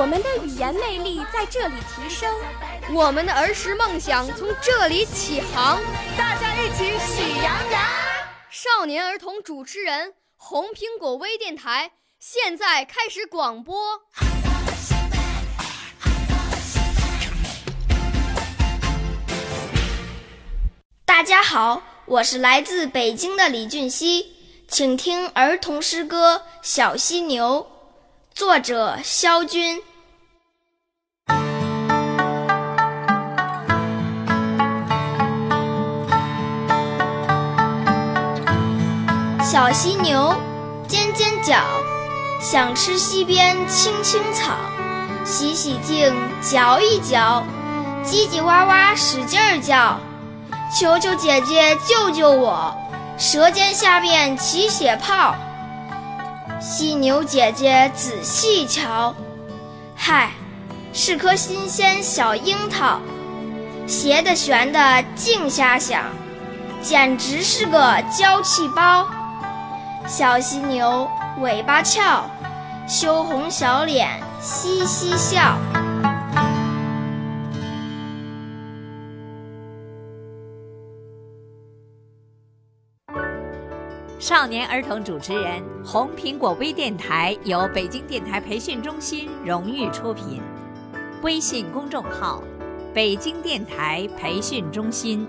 我们的语言魅力在这里提升，我们的儿时梦想从这里起航。大家一起喜羊羊。少年儿童主持人，红苹果微电台现在开始广播。大家好，我是来自北京的李俊熙，请听儿童诗歌《小犀牛》，作者肖军。小犀牛尖尖角，想吃溪边青青草，洗洗净，嚼一嚼，叽叽哇哇使劲儿叫。求求姐姐救救我，舌尖下边起血泡。犀牛姐姐仔细瞧，嗨，是颗新鲜小樱桃，斜的旋的净瞎想，简直是个娇气包。小犀牛尾巴翘，羞红小脸嘻嘻笑。少年儿童主持人，红苹果微电台由北京电台培训中心荣誉出品，微信公众号：北京电台培训中心。